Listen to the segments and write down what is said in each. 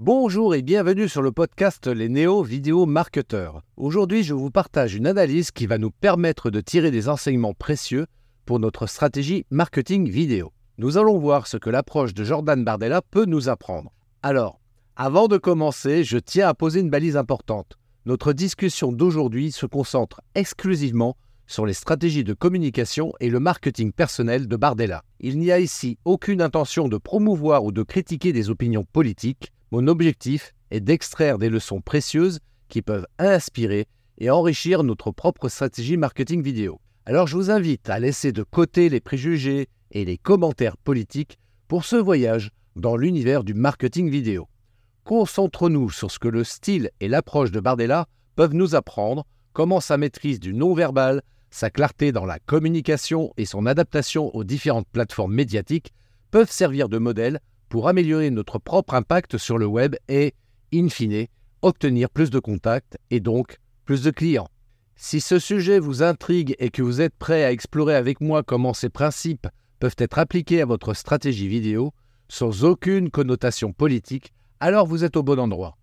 Bonjour et bienvenue sur le podcast Les Néo Vidéo Marketeurs. Aujourd'hui, je vous partage une analyse qui va nous permettre de tirer des enseignements précieux pour notre stratégie marketing vidéo. Nous allons voir ce que l'approche de Jordan Bardella peut nous apprendre. Alors, avant de commencer, je tiens à poser une balise importante. Notre discussion d'aujourd'hui se concentre exclusivement sur les stratégies de communication et le marketing personnel de Bardella. Il n'y a ici aucune intention de promouvoir ou de critiquer des opinions politiques, mon objectif est d'extraire des leçons précieuses qui peuvent inspirer et enrichir notre propre stratégie marketing vidéo. Alors je vous invite à laisser de côté les préjugés et les commentaires politiques pour ce voyage dans l'univers du marketing vidéo. Concentrons-nous sur ce que le style et l'approche de Bardella peuvent nous apprendre, comment sa maîtrise du non-verbal, sa clarté dans la communication et son adaptation aux différentes plateformes médiatiques peuvent servir de modèle pour améliorer notre propre impact sur le web et, in fine, obtenir plus de contacts et donc plus de clients. Si ce sujet vous intrigue et que vous êtes prêt à explorer avec moi comment ces principes peuvent être appliqués à votre stratégie vidéo, sans aucune connotation politique, alors vous êtes au bon endroit.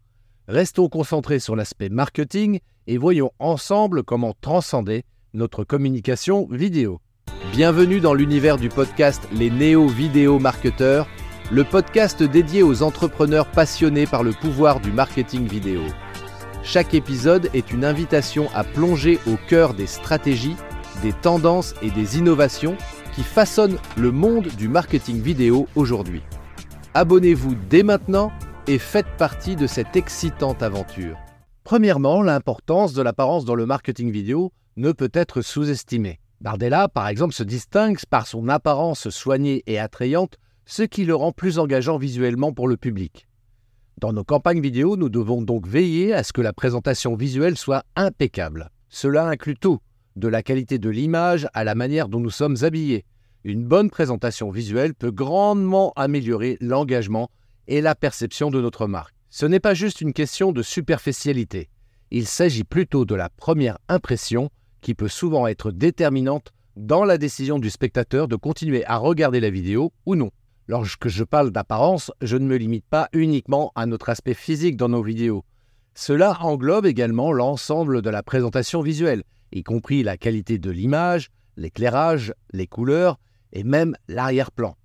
Restons concentrés sur l'aspect marketing et voyons ensemble comment transcender notre communication vidéo. Bienvenue dans l'univers du podcast Les Néo-Vidéo Marketeurs le podcast dédié aux entrepreneurs passionnés par le pouvoir du marketing vidéo. Chaque épisode est une invitation à plonger au cœur des stratégies, des tendances et des innovations qui façonnent le monde du marketing vidéo aujourd'hui. Abonnez-vous dès maintenant et faites partie de cette excitante aventure. Premièrement, l'importance de l'apparence dans le marketing vidéo ne peut être sous-estimée. Bardella, par exemple, se distingue par son apparence soignée et attrayante ce qui le rend plus engageant visuellement pour le public. Dans nos campagnes vidéo, nous devons donc veiller à ce que la présentation visuelle soit impeccable. Cela inclut tout, de la qualité de l'image à la manière dont nous sommes habillés. Une bonne présentation visuelle peut grandement améliorer l'engagement et la perception de notre marque. Ce n'est pas juste une question de superficialité, il s'agit plutôt de la première impression qui peut souvent être déterminante dans la décision du spectateur de continuer à regarder la vidéo ou non. Lorsque je parle d'apparence, je ne me limite pas uniquement à notre aspect physique dans nos vidéos. Cela englobe également l'ensemble de la présentation visuelle, y compris la qualité de l'image, l'éclairage, les couleurs et même l'arrière-plan.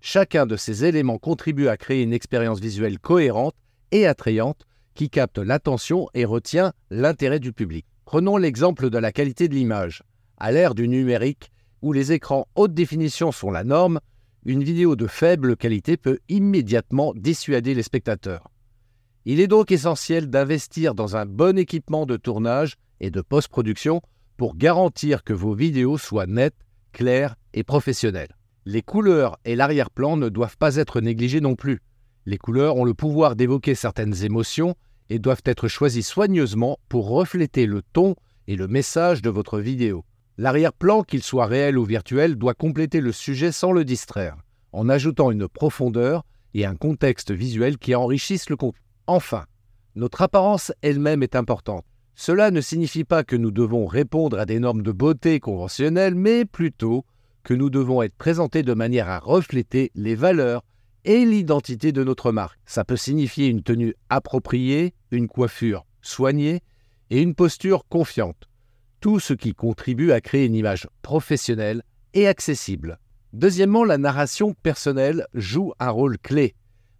Chacun de ces éléments contribue à créer une expérience visuelle cohérente et attrayante qui capte l'attention et retient l'intérêt du public. Prenons l'exemple de la qualité de l'image. À l'ère du numérique, où les écrans haute définition sont la norme, une vidéo de faible qualité peut immédiatement dissuader les spectateurs. Il est donc essentiel d'investir dans un bon équipement de tournage et de post-production pour garantir que vos vidéos soient nettes, claires et professionnelles. Les couleurs et l'arrière-plan ne doivent pas être négligés non plus. Les couleurs ont le pouvoir d'évoquer certaines émotions et doivent être choisies soigneusement pour refléter le ton et le message de votre vidéo. L'arrière-plan, qu'il soit réel ou virtuel, doit compléter le sujet sans le distraire, en ajoutant une profondeur et un contexte visuel qui enrichissent le contenu. Enfin, notre apparence elle-même est importante. Cela ne signifie pas que nous devons répondre à des normes de beauté conventionnelles, mais plutôt que nous devons être présentés de manière à refléter les valeurs et l'identité de notre marque. Ça peut signifier une tenue appropriée, une coiffure soignée et une posture confiante tout ce qui contribue à créer une image professionnelle et accessible. Deuxièmement, la narration personnelle joue un rôle clé.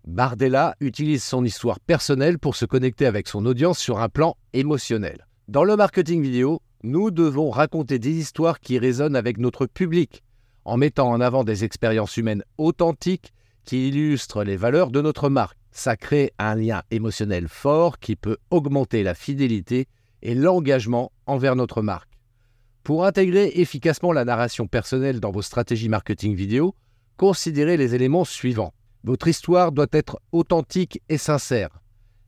Bardella utilise son histoire personnelle pour se connecter avec son audience sur un plan émotionnel. Dans le marketing vidéo, nous devons raconter des histoires qui résonnent avec notre public, en mettant en avant des expériences humaines authentiques qui illustrent les valeurs de notre marque. Ça crée un lien émotionnel fort qui peut augmenter la fidélité et l'engagement envers notre marque. Pour intégrer efficacement la narration personnelle dans vos stratégies marketing vidéo, considérez les éléments suivants. Votre histoire doit être authentique et sincère.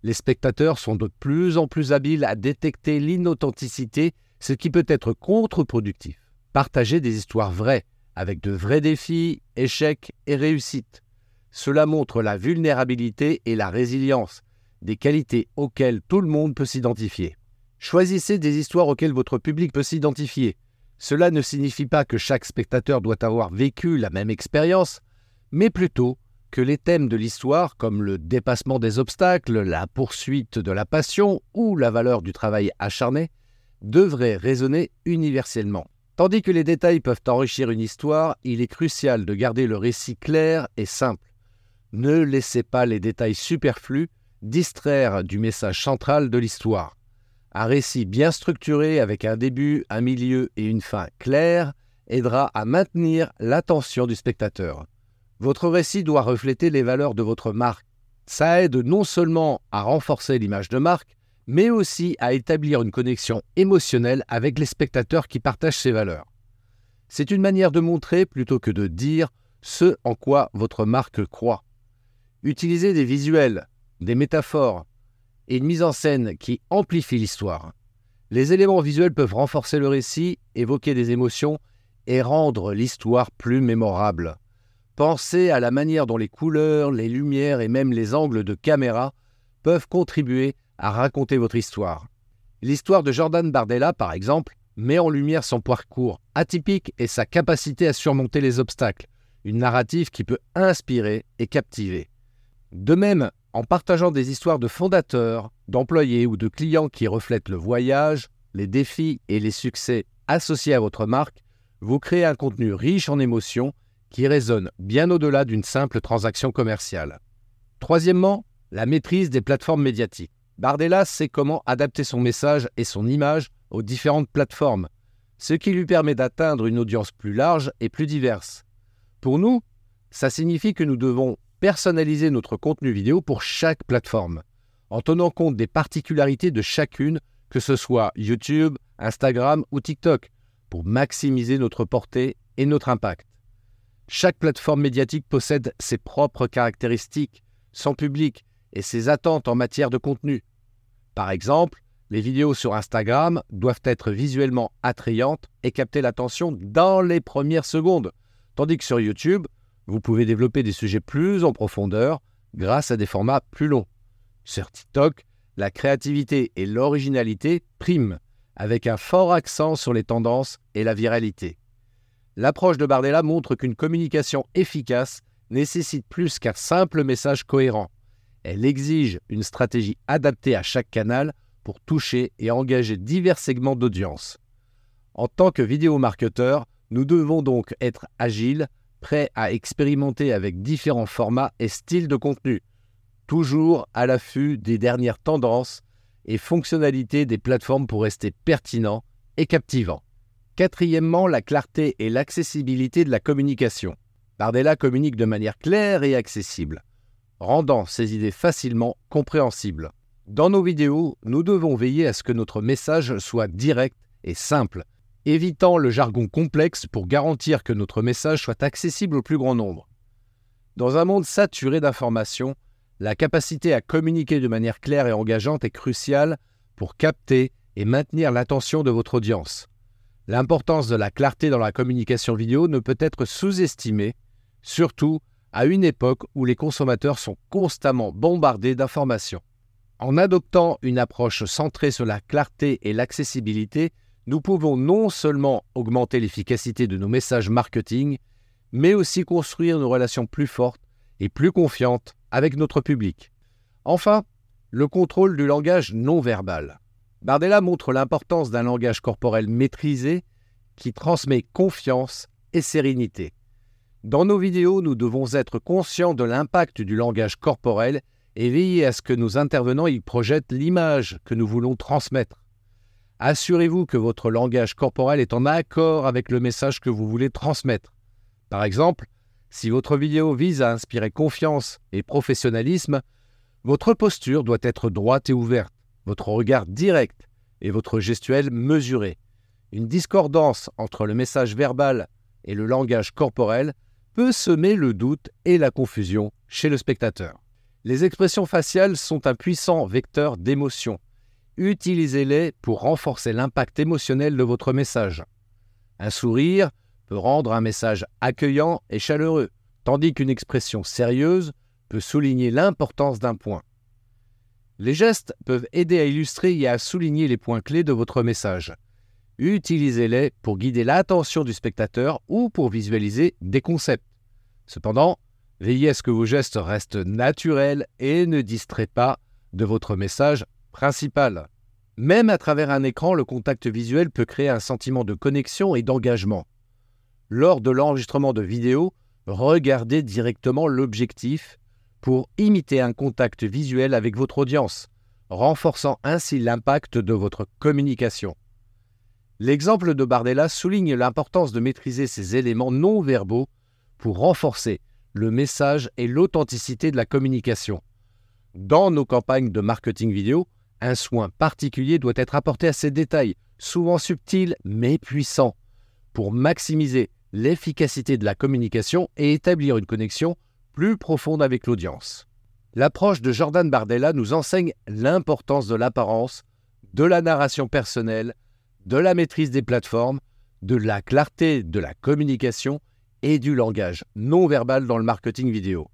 Les spectateurs sont de plus en plus habiles à détecter l'inauthenticité, ce qui peut être contre-productif. Partagez des histoires vraies, avec de vrais défis, échecs et réussites. Cela montre la vulnérabilité et la résilience, des qualités auxquelles tout le monde peut s'identifier. Choisissez des histoires auxquelles votre public peut s'identifier. Cela ne signifie pas que chaque spectateur doit avoir vécu la même expérience, mais plutôt que les thèmes de l'histoire, comme le dépassement des obstacles, la poursuite de la passion ou la valeur du travail acharné, devraient résonner universellement. Tandis que les détails peuvent enrichir une histoire, il est crucial de garder le récit clair et simple. Ne laissez pas les détails superflus distraire du message central de l'histoire. Un récit bien structuré avec un début, un milieu et une fin claire aidera à maintenir l'attention du spectateur. Votre récit doit refléter les valeurs de votre marque. Ça aide non seulement à renforcer l'image de marque, mais aussi à établir une connexion émotionnelle avec les spectateurs qui partagent ces valeurs. C'est une manière de montrer plutôt que de dire ce en quoi votre marque croit. Utilisez des visuels, des métaphores et une mise en scène qui amplifie l'histoire. Les éléments visuels peuvent renforcer le récit, évoquer des émotions et rendre l'histoire plus mémorable. Pensez à la manière dont les couleurs, les lumières et même les angles de caméra peuvent contribuer à raconter votre histoire. L'histoire de Jordan Bardella, par exemple, met en lumière son parcours atypique et sa capacité à surmonter les obstacles, une narrative qui peut inspirer et captiver. De même, en partageant des histoires de fondateurs, d'employés ou de clients qui reflètent le voyage, les défis et les succès associés à votre marque, vous créez un contenu riche en émotions qui résonne bien au-delà d'une simple transaction commerciale. Troisièmement, la maîtrise des plateformes médiatiques. Bardella sait comment adapter son message et son image aux différentes plateformes, ce qui lui permet d'atteindre une audience plus large et plus diverse. Pour nous, ça signifie que nous devons personnaliser notre contenu vidéo pour chaque plateforme, en tenant compte des particularités de chacune, que ce soit YouTube, Instagram ou TikTok, pour maximiser notre portée et notre impact. Chaque plateforme médiatique possède ses propres caractéristiques, son public et ses attentes en matière de contenu. Par exemple, les vidéos sur Instagram doivent être visuellement attrayantes et capter l'attention dans les premières secondes, tandis que sur YouTube, vous pouvez développer des sujets plus en profondeur grâce à des formats plus longs. Sur TikTok, la créativité et l'originalité priment, avec un fort accent sur les tendances et la viralité. L'approche de Bardella montre qu'une communication efficace nécessite plus qu'un simple message cohérent. Elle exige une stratégie adaptée à chaque canal pour toucher et engager divers segments d'audience. En tant que vidéo-marketeur, nous devons donc être agiles, prêt à expérimenter avec différents formats et styles de contenu, toujours à l'affût des dernières tendances et fonctionnalités des plateformes pour rester pertinent et captivant. Quatrièmement, la clarté et l'accessibilité de la communication. Bardella communique de manière claire et accessible, rendant ses idées facilement compréhensibles. Dans nos vidéos, nous devons veiller à ce que notre message soit direct et simple, évitant le jargon complexe pour garantir que notre message soit accessible au plus grand nombre. Dans un monde saturé d'informations, la capacité à communiquer de manière claire et engageante est cruciale pour capter et maintenir l'attention de votre audience. L'importance de la clarté dans la communication vidéo ne peut être sous-estimée, surtout à une époque où les consommateurs sont constamment bombardés d'informations. En adoptant une approche centrée sur la clarté et l'accessibilité, nous pouvons non seulement augmenter l'efficacité de nos messages marketing, mais aussi construire nos relations plus fortes et plus confiantes avec notre public. Enfin, le contrôle du langage non verbal. Bardella montre l'importance d'un langage corporel maîtrisé qui transmet confiance et sérénité. Dans nos vidéos, nous devons être conscients de l'impact du langage corporel et veiller à ce que nos intervenants y projettent l'image que nous voulons transmettre. Assurez-vous que votre langage corporel est en accord avec le message que vous voulez transmettre. Par exemple, si votre vidéo vise à inspirer confiance et professionnalisme, votre posture doit être droite et ouverte, votre regard direct et votre gestuelle mesuré. Une discordance entre le message verbal et le langage corporel peut semer le doute et la confusion chez le spectateur. Les expressions faciales sont un puissant vecteur d'émotion utilisez-les pour renforcer l'impact émotionnel de votre message. Un sourire peut rendre un message accueillant et chaleureux, tandis qu'une expression sérieuse peut souligner l'importance d'un point. Les gestes peuvent aider à illustrer et à souligner les points clés de votre message. Utilisez-les pour guider l'attention du spectateur ou pour visualiser des concepts. Cependant, Veillez à ce que vos gestes restent naturels et ne distraient pas de votre message principal. Même à travers un écran, le contact visuel peut créer un sentiment de connexion et d'engagement. Lors de l'enregistrement de vidéos, regardez directement l'objectif pour imiter un contact visuel avec votre audience, renforçant ainsi l'impact de votre communication. L'exemple de Bardella souligne l'importance de maîtriser ces éléments non verbaux pour renforcer le message et l'authenticité de la communication. Dans nos campagnes de marketing vidéo, un soin particulier doit être apporté à ces détails, souvent subtils mais puissants, pour maximiser l'efficacité de la communication et établir une connexion plus profonde avec l'audience. L'approche de Jordan Bardella nous enseigne l'importance de l'apparence, de la narration personnelle, de la maîtrise des plateformes, de la clarté de la communication et du langage non verbal dans le marketing vidéo.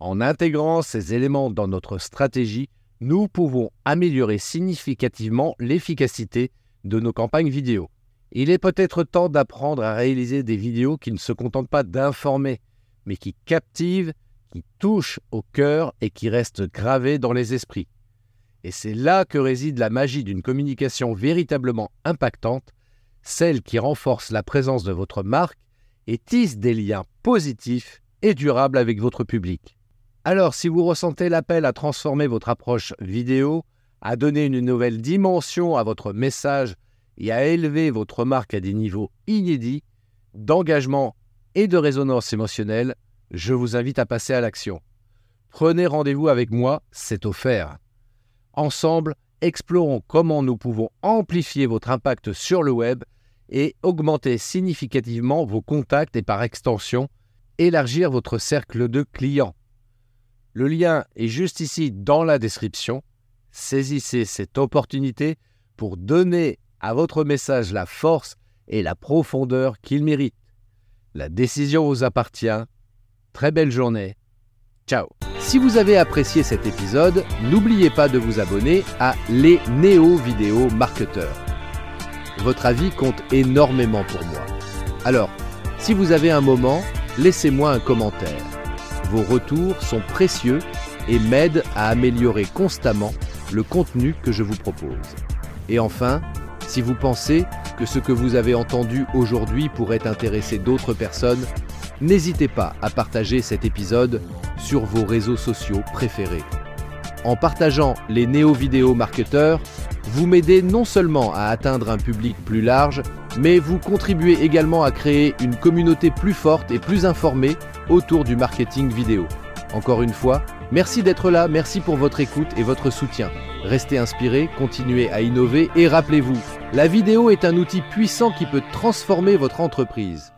En intégrant ces éléments dans notre stratégie, nous pouvons améliorer significativement l'efficacité de nos campagnes vidéo. Il est peut-être temps d'apprendre à réaliser des vidéos qui ne se contentent pas d'informer, mais qui captivent, qui touchent au cœur et qui restent gravées dans les esprits. Et c'est là que réside la magie d'une communication véritablement impactante, celle qui renforce la présence de votre marque et tisse des liens positifs et durables avec votre public. Alors, si vous ressentez l'appel à transformer votre approche vidéo, à donner une nouvelle dimension à votre message et à élever votre marque à des niveaux inédits d'engagement et de résonance émotionnelle, je vous invite à passer à l'action. Prenez rendez-vous avec moi, c'est offert. Ensemble, explorons comment nous pouvons amplifier votre impact sur le web et augmenter significativement vos contacts et par extension, élargir votre cercle de clients. Le lien est juste ici dans la description. Saisissez cette opportunité pour donner à votre message la force et la profondeur qu'il mérite. La décision vous appartient. Très belle journée. Ciao. Si vous avez apprécié cet épisode, n'oubliez pas de vous abonner à Les Néo Vidéo Marketeurs. Votre avis compte énormément pour moi. Alors, si vous avez un moment, laissez-moi un commentaire. Vos retours sont précieux et m'aident à améliorer constamment le contenu que je vous propose. Et enfin, si vous pensez que ce que vous avez entendu aujourd'hui pourrait intéresser d'autres personnes, n'hésitez pas à partager cet épisode sur vos réseaux sociaux préférés. En partageant les néo-vidéo marketeurs, vous m'aidez non seulement à atteindre un public plus large, mais vous contribuez également à créer une communauté plus forte et plus informée autour du marketing vidéo. Encore une fois, merci d'être là, merci pour votre écoute et votre soutien. Restez inspirés, continuez à innover et rappelez-vous, la vidéo est un outil puissant qui peut transformer votre entreprise.